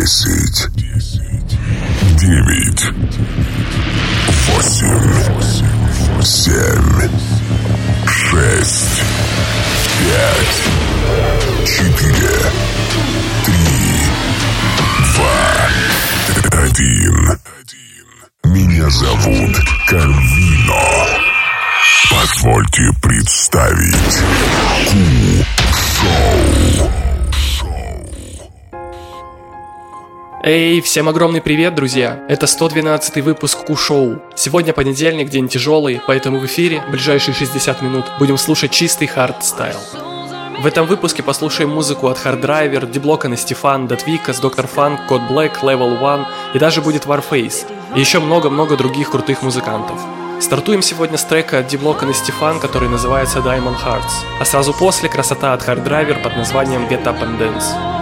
Десять. Девять. Восемь. Семь. Шесть. Пять. Четыре. Три. Два. Один. Меня зовут Карвино. Позвольте представить Ку-шоу. Эй, всем огромный привет, друзья! Это 112 выпуск Ку-шоу. Сегодня понедельник, день тяжелый, поэтому в эфире ближайшие 60 минут будем слушать чистый хард-стайл. В этом выпуске послушаем музыку от Hard Driver, D-Block а и S-te-Fan, Da Tweekaz, Dr. Phunk, Code Black, Level One и даже будет Warface. И еще много-много других крутых музыкантов. Стартуем сегодня с трека от D-Block а и S-te-Fan, который называется Diamond Hearts, а сразу после красота от Hard Driver под названием Get Up and Dance.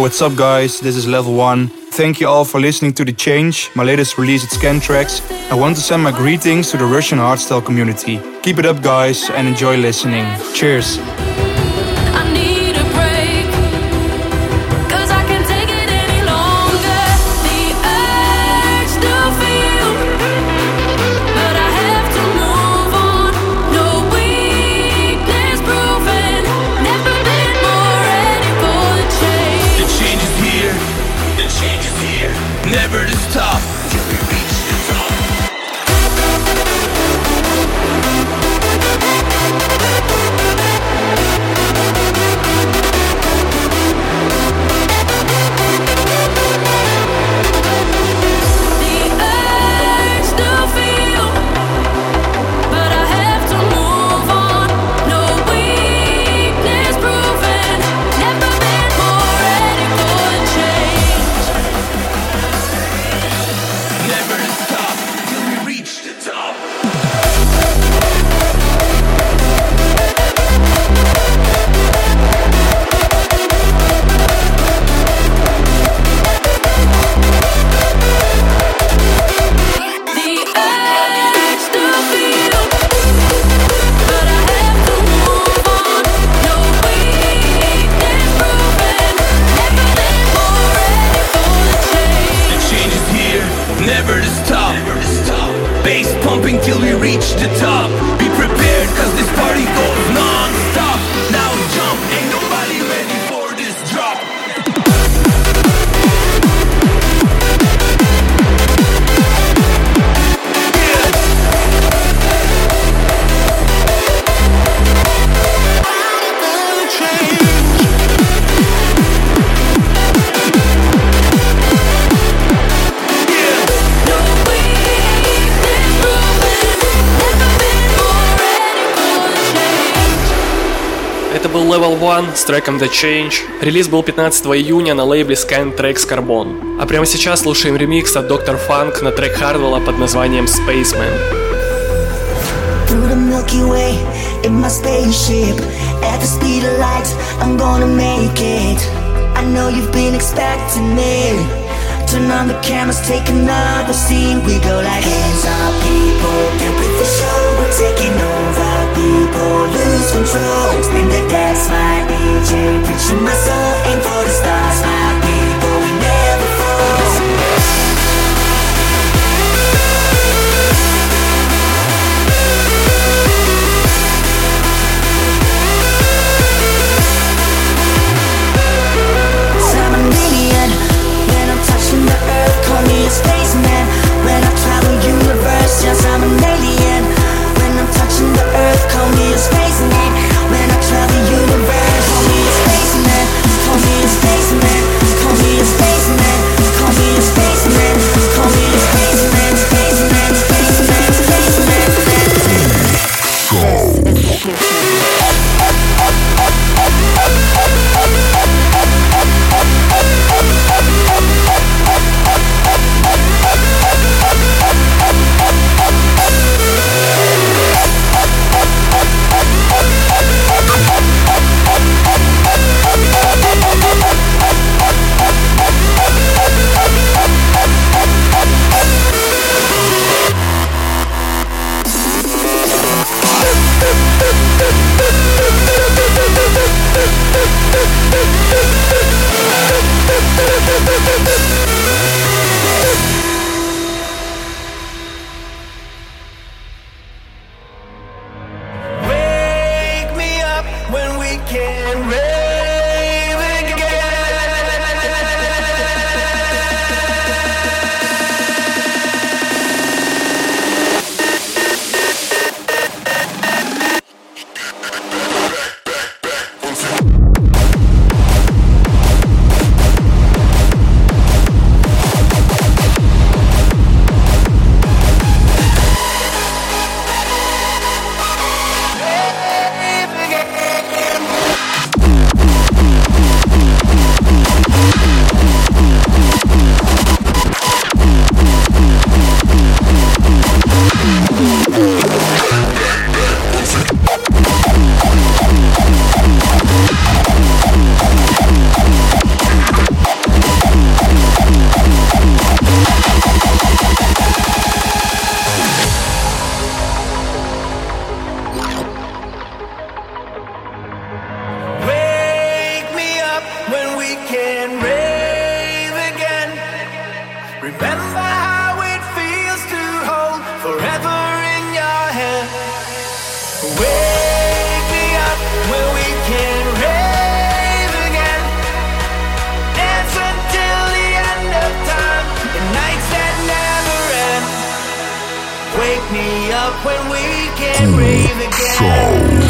What's up, guys? This is Level 1. Thank you all for listening to The Change, my latest release at Scantrax. I want to send my greetings to the Russian hardstyle community. Keep it up, guys, and enjoy listening. Cheers. Level 1 с треком The Change. Релиз был 15 июня на лейбле Scan Tracks Carbon. А прямо сейчас слушаем ремикс от Dr. Funk на трек Хардвелла под названием Spaceman. Through the Milky Way in my spaceship At the speed of light, I'm gonna make it I know you've been expecting me Turn on the cameras, take another scene We go like hands up people, get with the show We're taking over lose control. Spin the dance, my DJ Preaching my soul, aim for the stars Cool Show.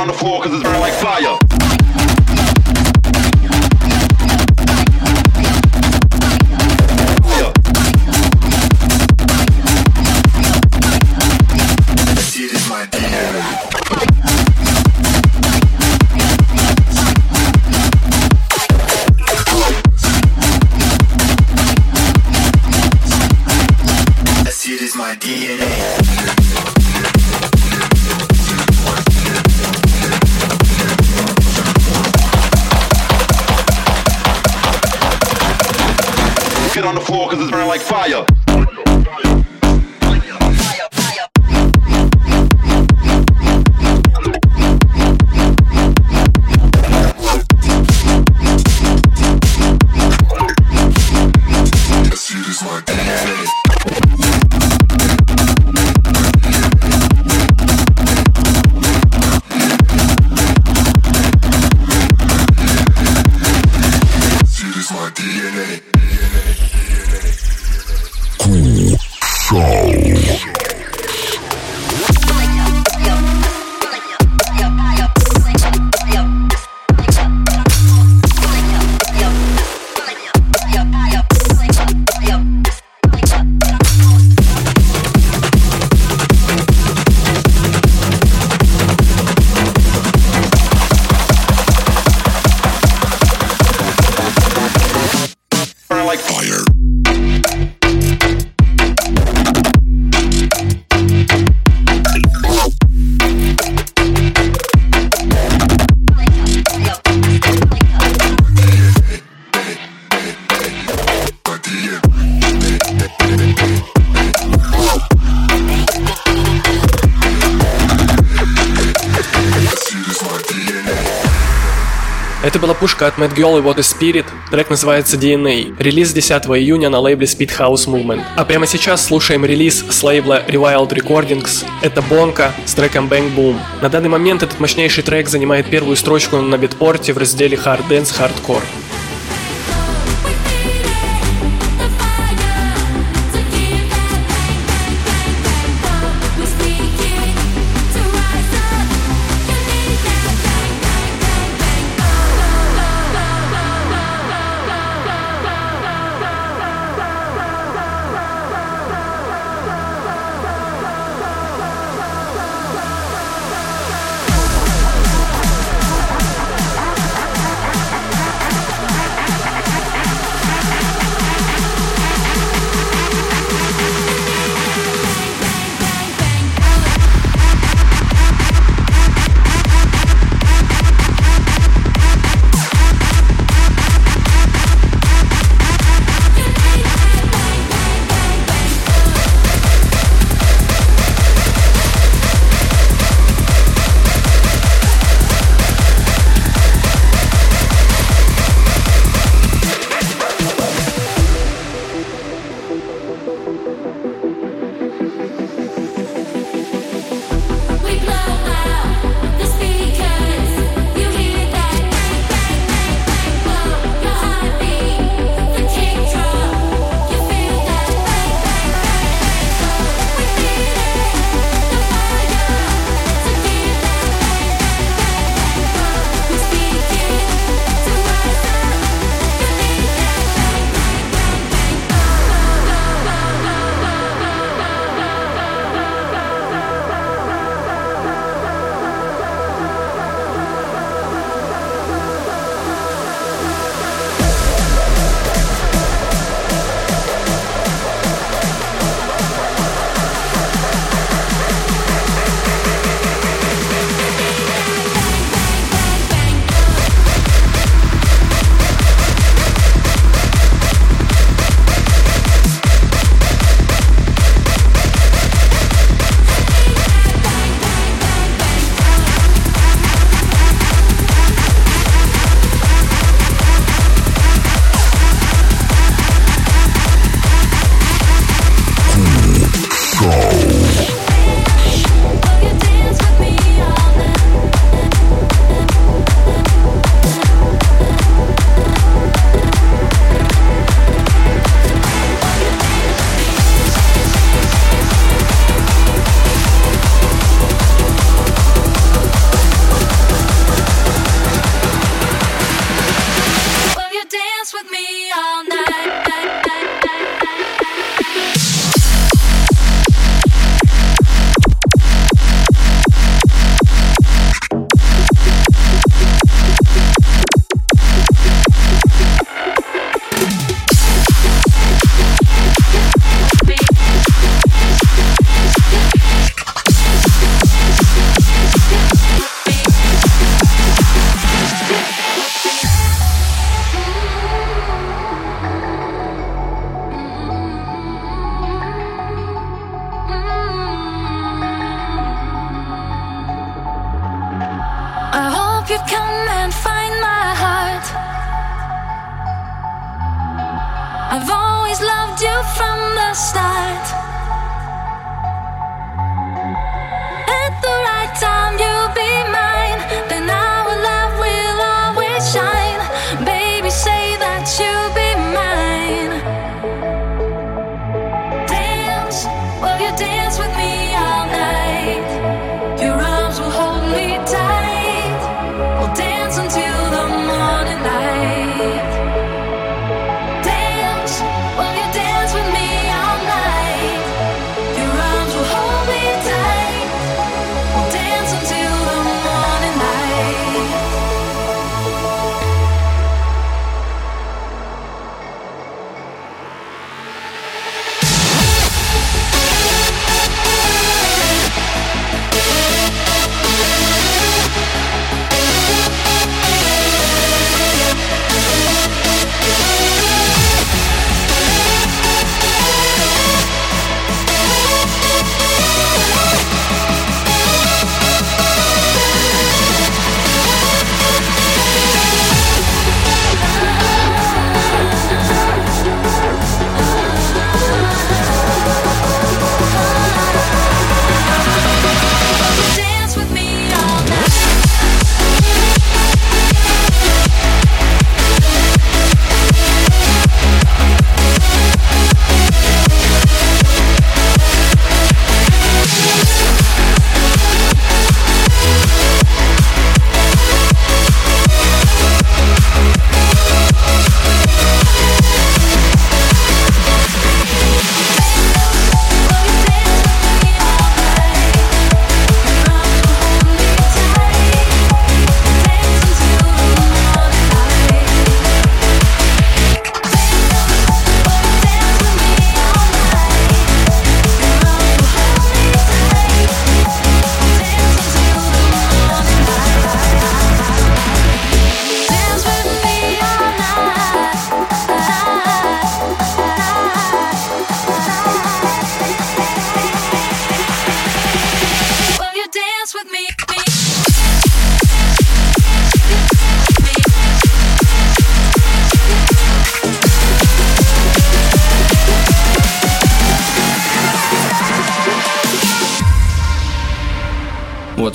On the floor cause it's burning like fire. Пушка от Mad Girl и What is Spirit. Трек называется DNA. Релиз 10 июня на лейбле Speed House Movement. А прямо сейчас слушаем релиз с лейбла Rewild Recordings. Это Бонка с треком Bang Boom. На данный момент этот мощнейший трек занимает первую строчку на битпорте в разделе Hard Dance Hardcore.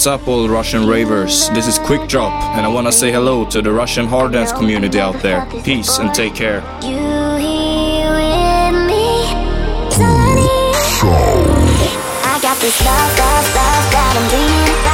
What's up, all Russian ravers? This is Quick Drop, and I wanna say hello to the Russian hard dance community out there. Peace and take care. You here with me, Sunny. I got this love, love, love that I'm dreaming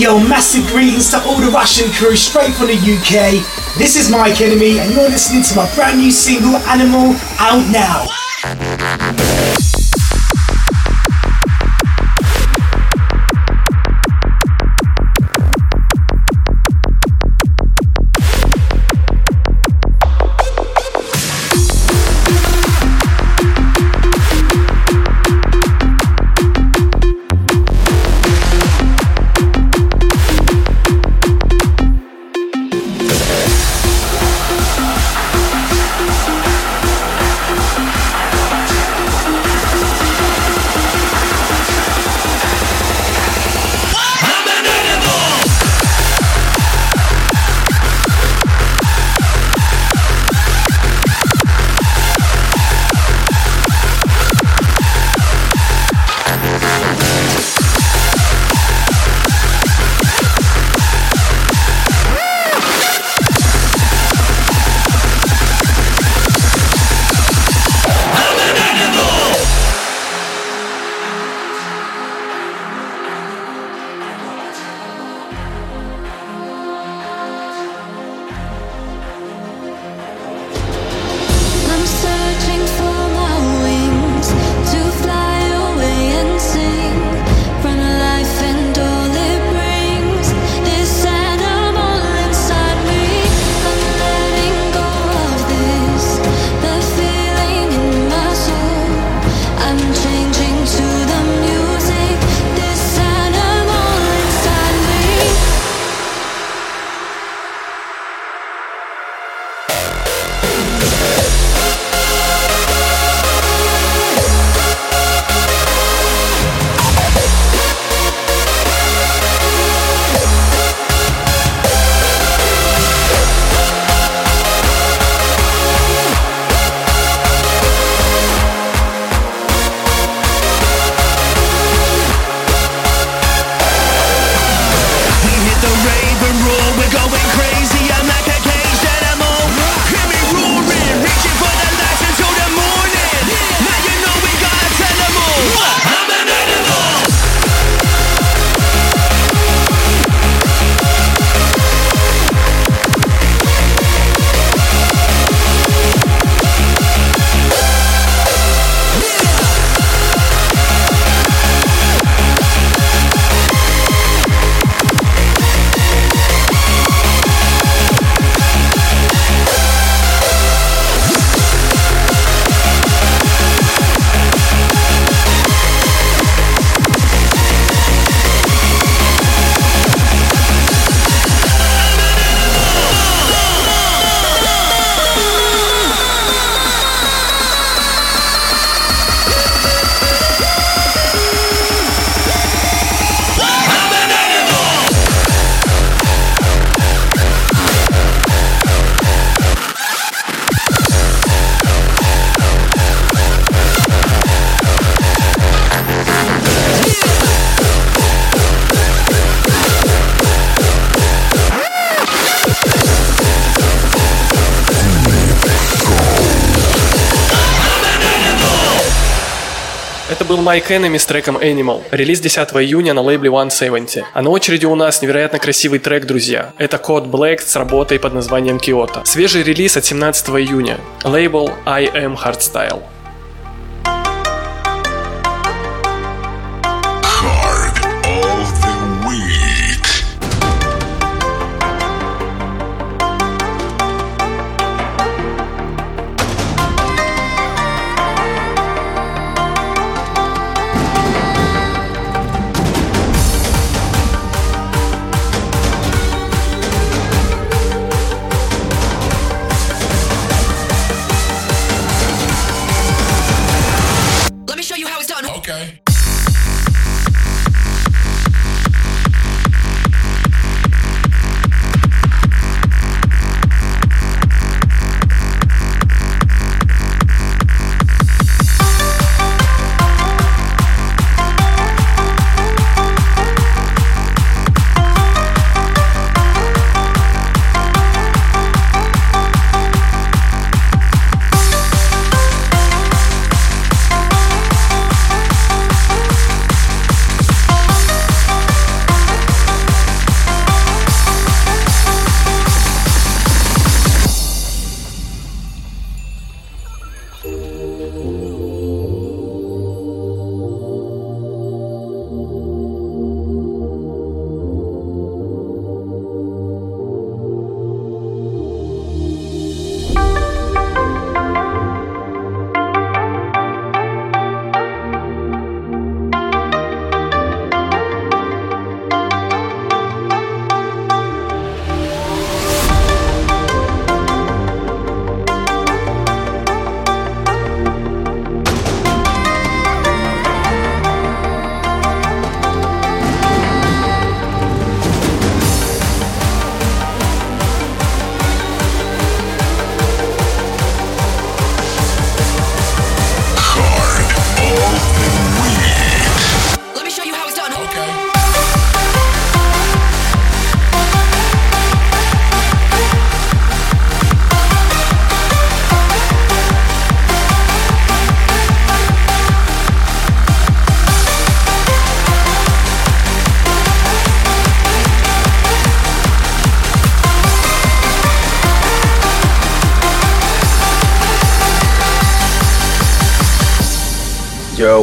yo, massive greetings to all the Russian crew straight from the UK. This is Mike Enemy, and you're listening to my brand new single Animal out now. Был Mike Enemy с треком Animal. Релиз 10 июня на лейбле 170. А на очереди у нас невероятно красивый трек, друзья. Это код Black с работой под названием Kyoto. Свежий релиз от 17 июня. Лейбл I Am Hardstyle.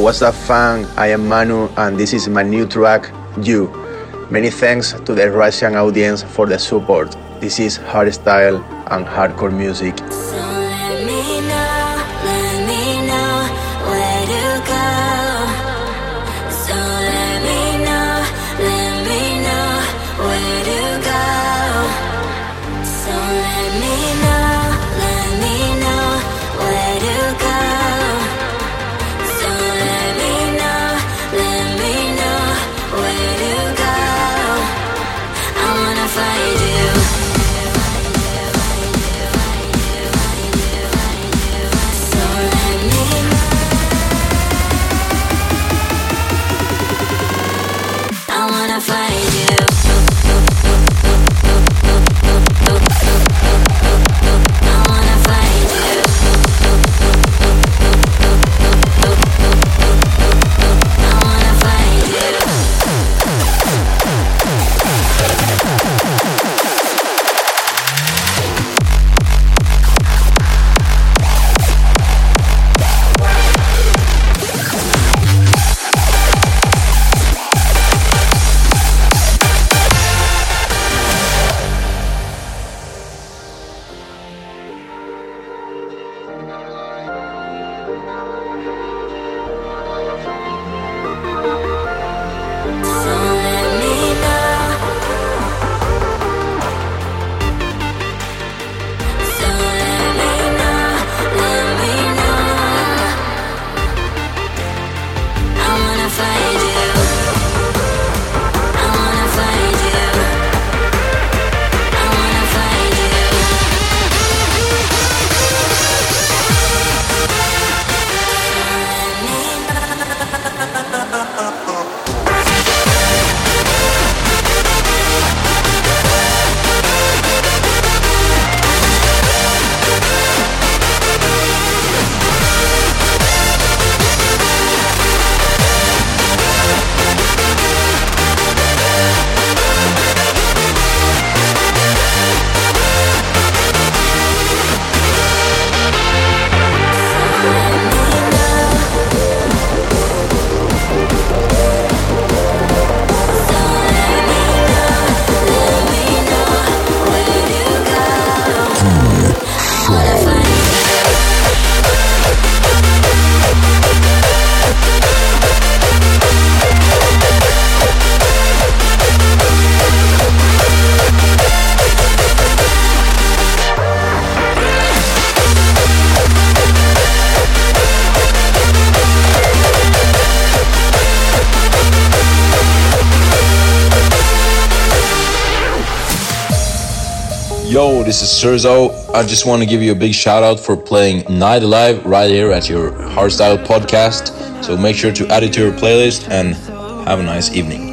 What's up, fam? I am Manu, and this is my new track, You. Many thanks to the Russian audience for the support. This is hardstyle and hardcore music. This is Serzo. I just want to give you a big shout out for playing Night Alive right here at your Hardstyle podcast. So make sure to add it to your playlist and have a nice evening.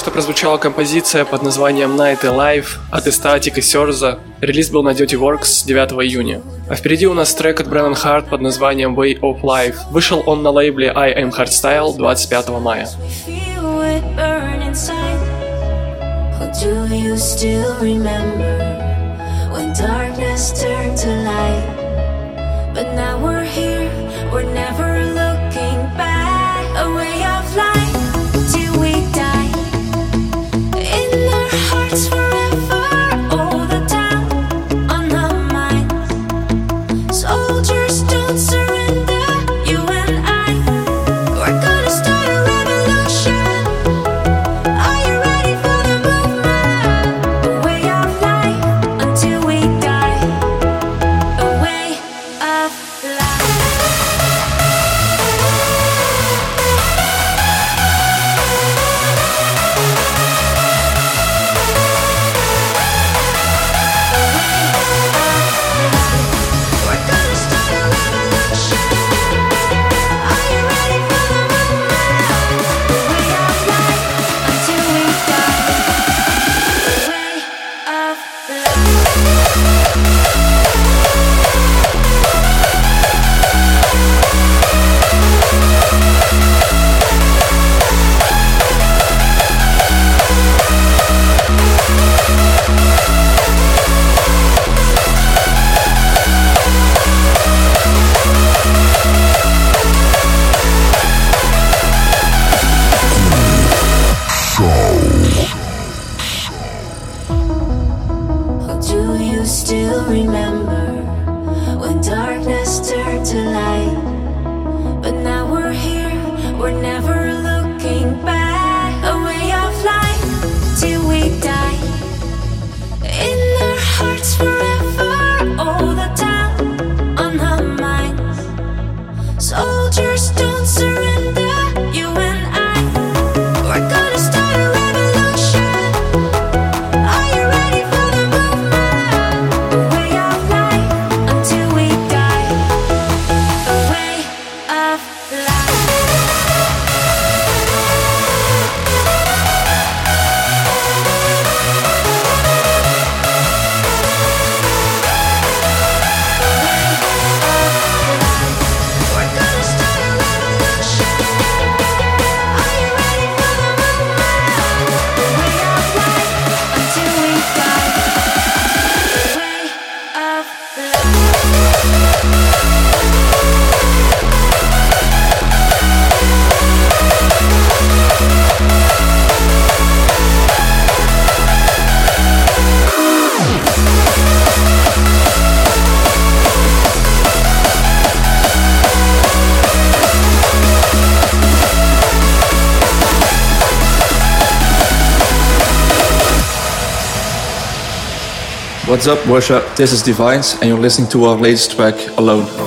что прозвучала композиция под названием Night Alive от Estatic и Серза. Релиз был на Dirty Works 9 июня. А впереди у нас трек от Брэннон Hart под названием Way of Life. Вышел он на лейбле I Am Hardstyle 25 мая. But now we're What's up, worship? This is Divines, and you're listening to our latest track, Alone.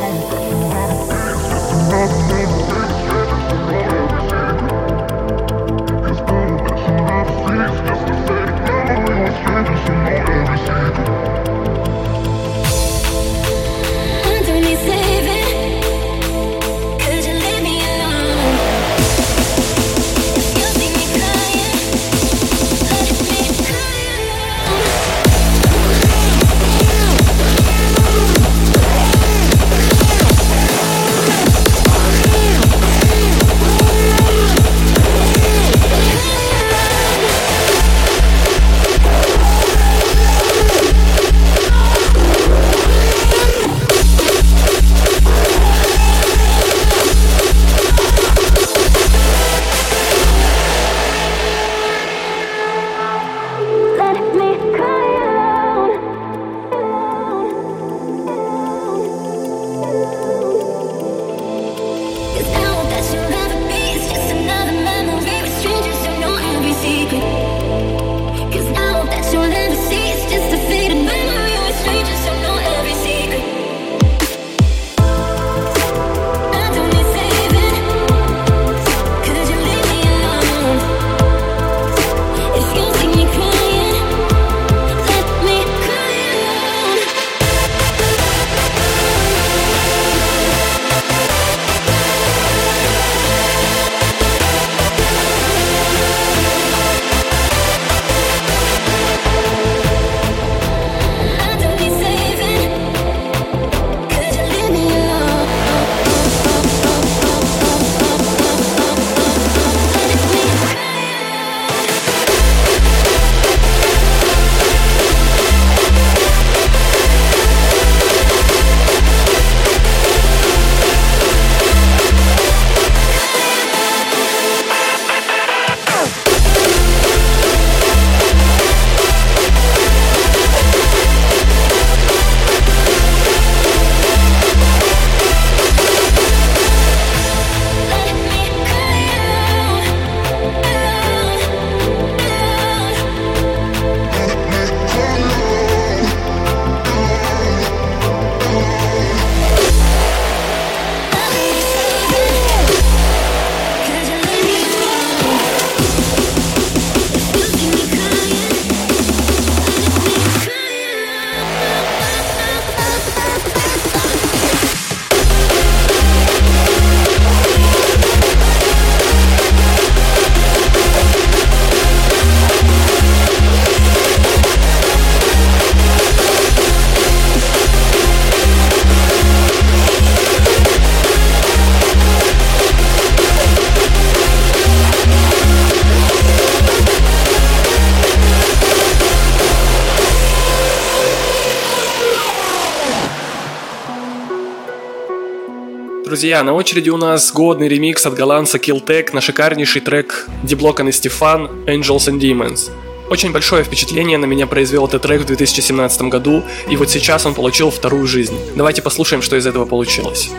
друзья, на очереди у нас годный ремикс от голландца Killtech на шикарнейший трек Деблокан и Стефан «Angels and Demons». Очень большое впечатление на меня произвел этот трек в 2017 году, и вот сейчас он получил вторую жизнь. Давайте послушаем, что из этого получилось.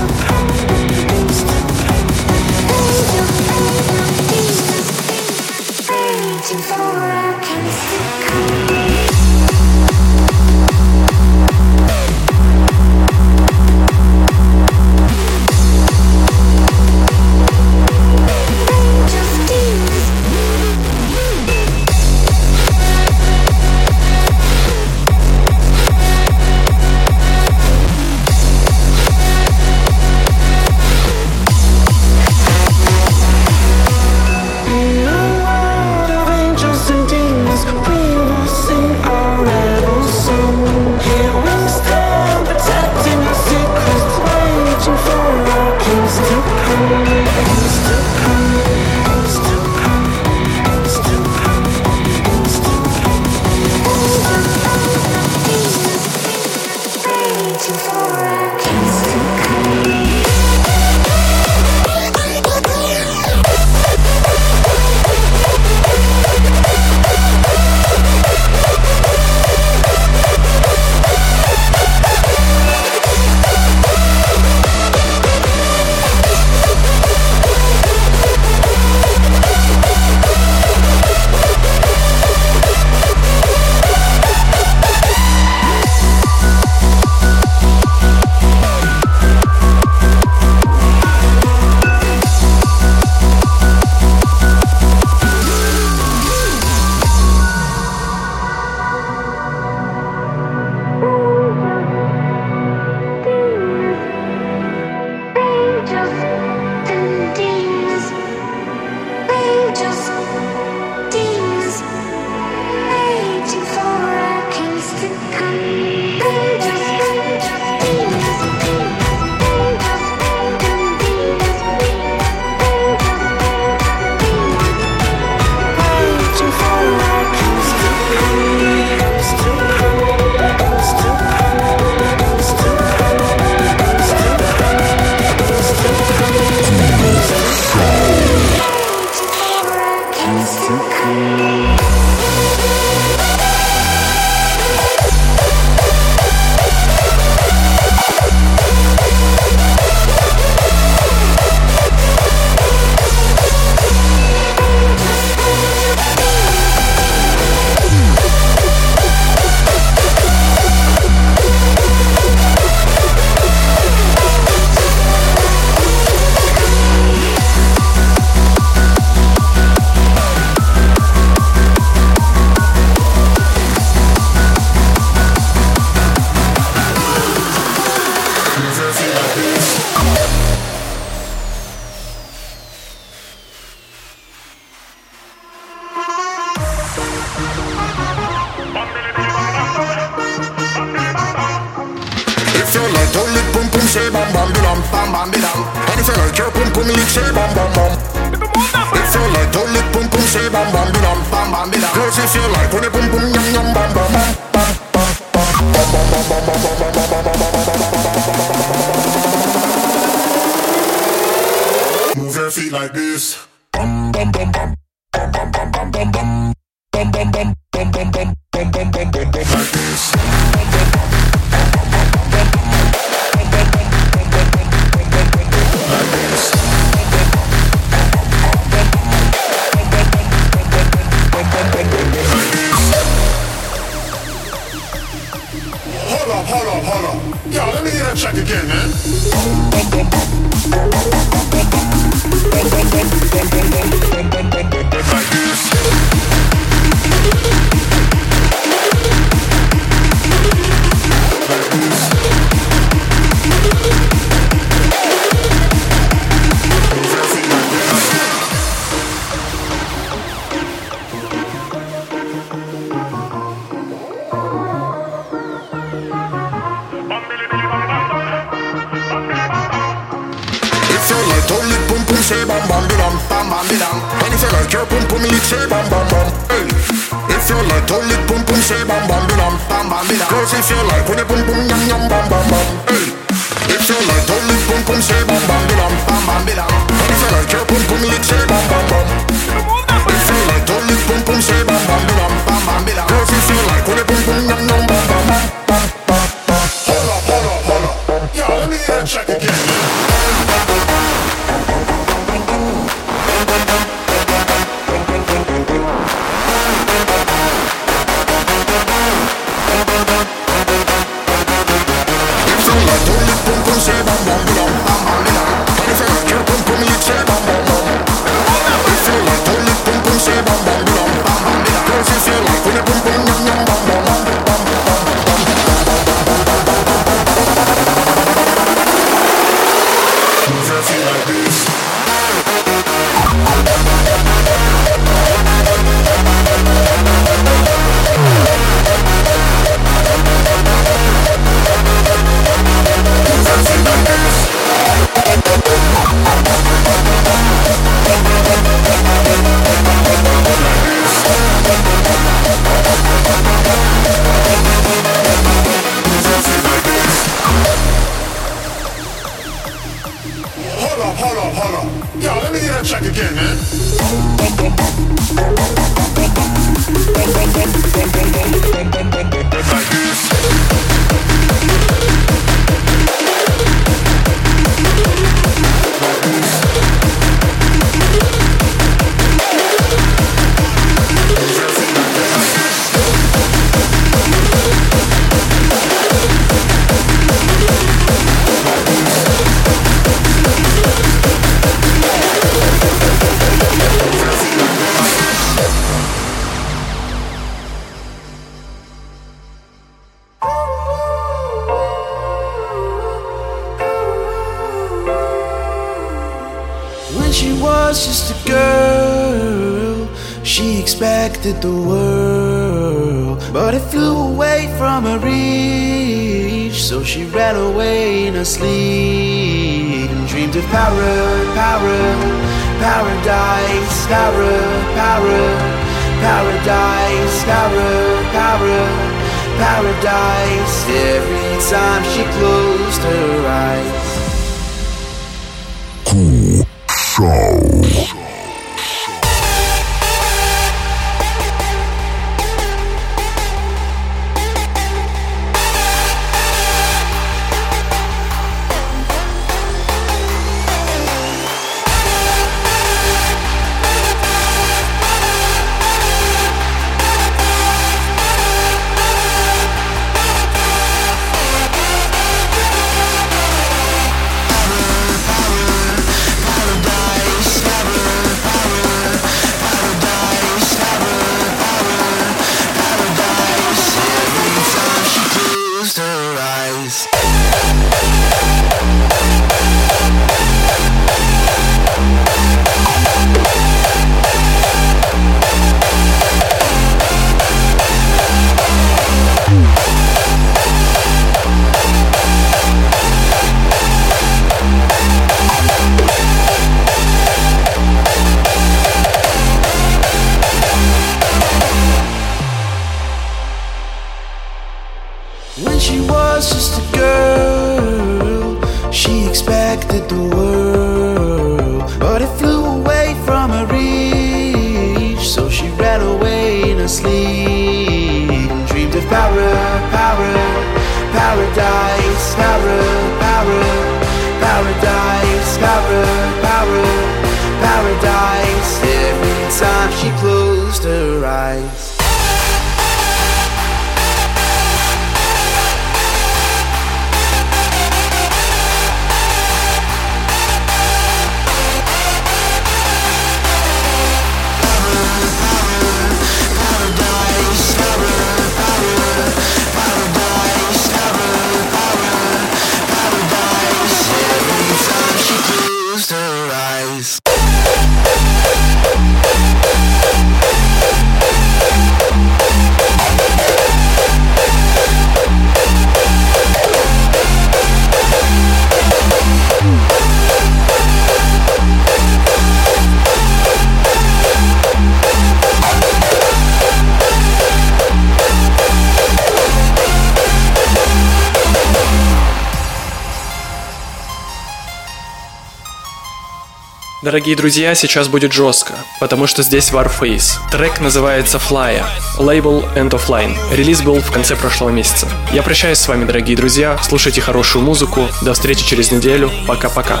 Дорогие друзья, сейчас будет жестко, потому что здесь Warface. Трек называется Flyer, лейбл End of Line. Релиз был в конце прошлого месяца. Я прощаюсь с вами, дорогие друзья, слушайте хорошую музыку, до встречи через неделю, пока-пока.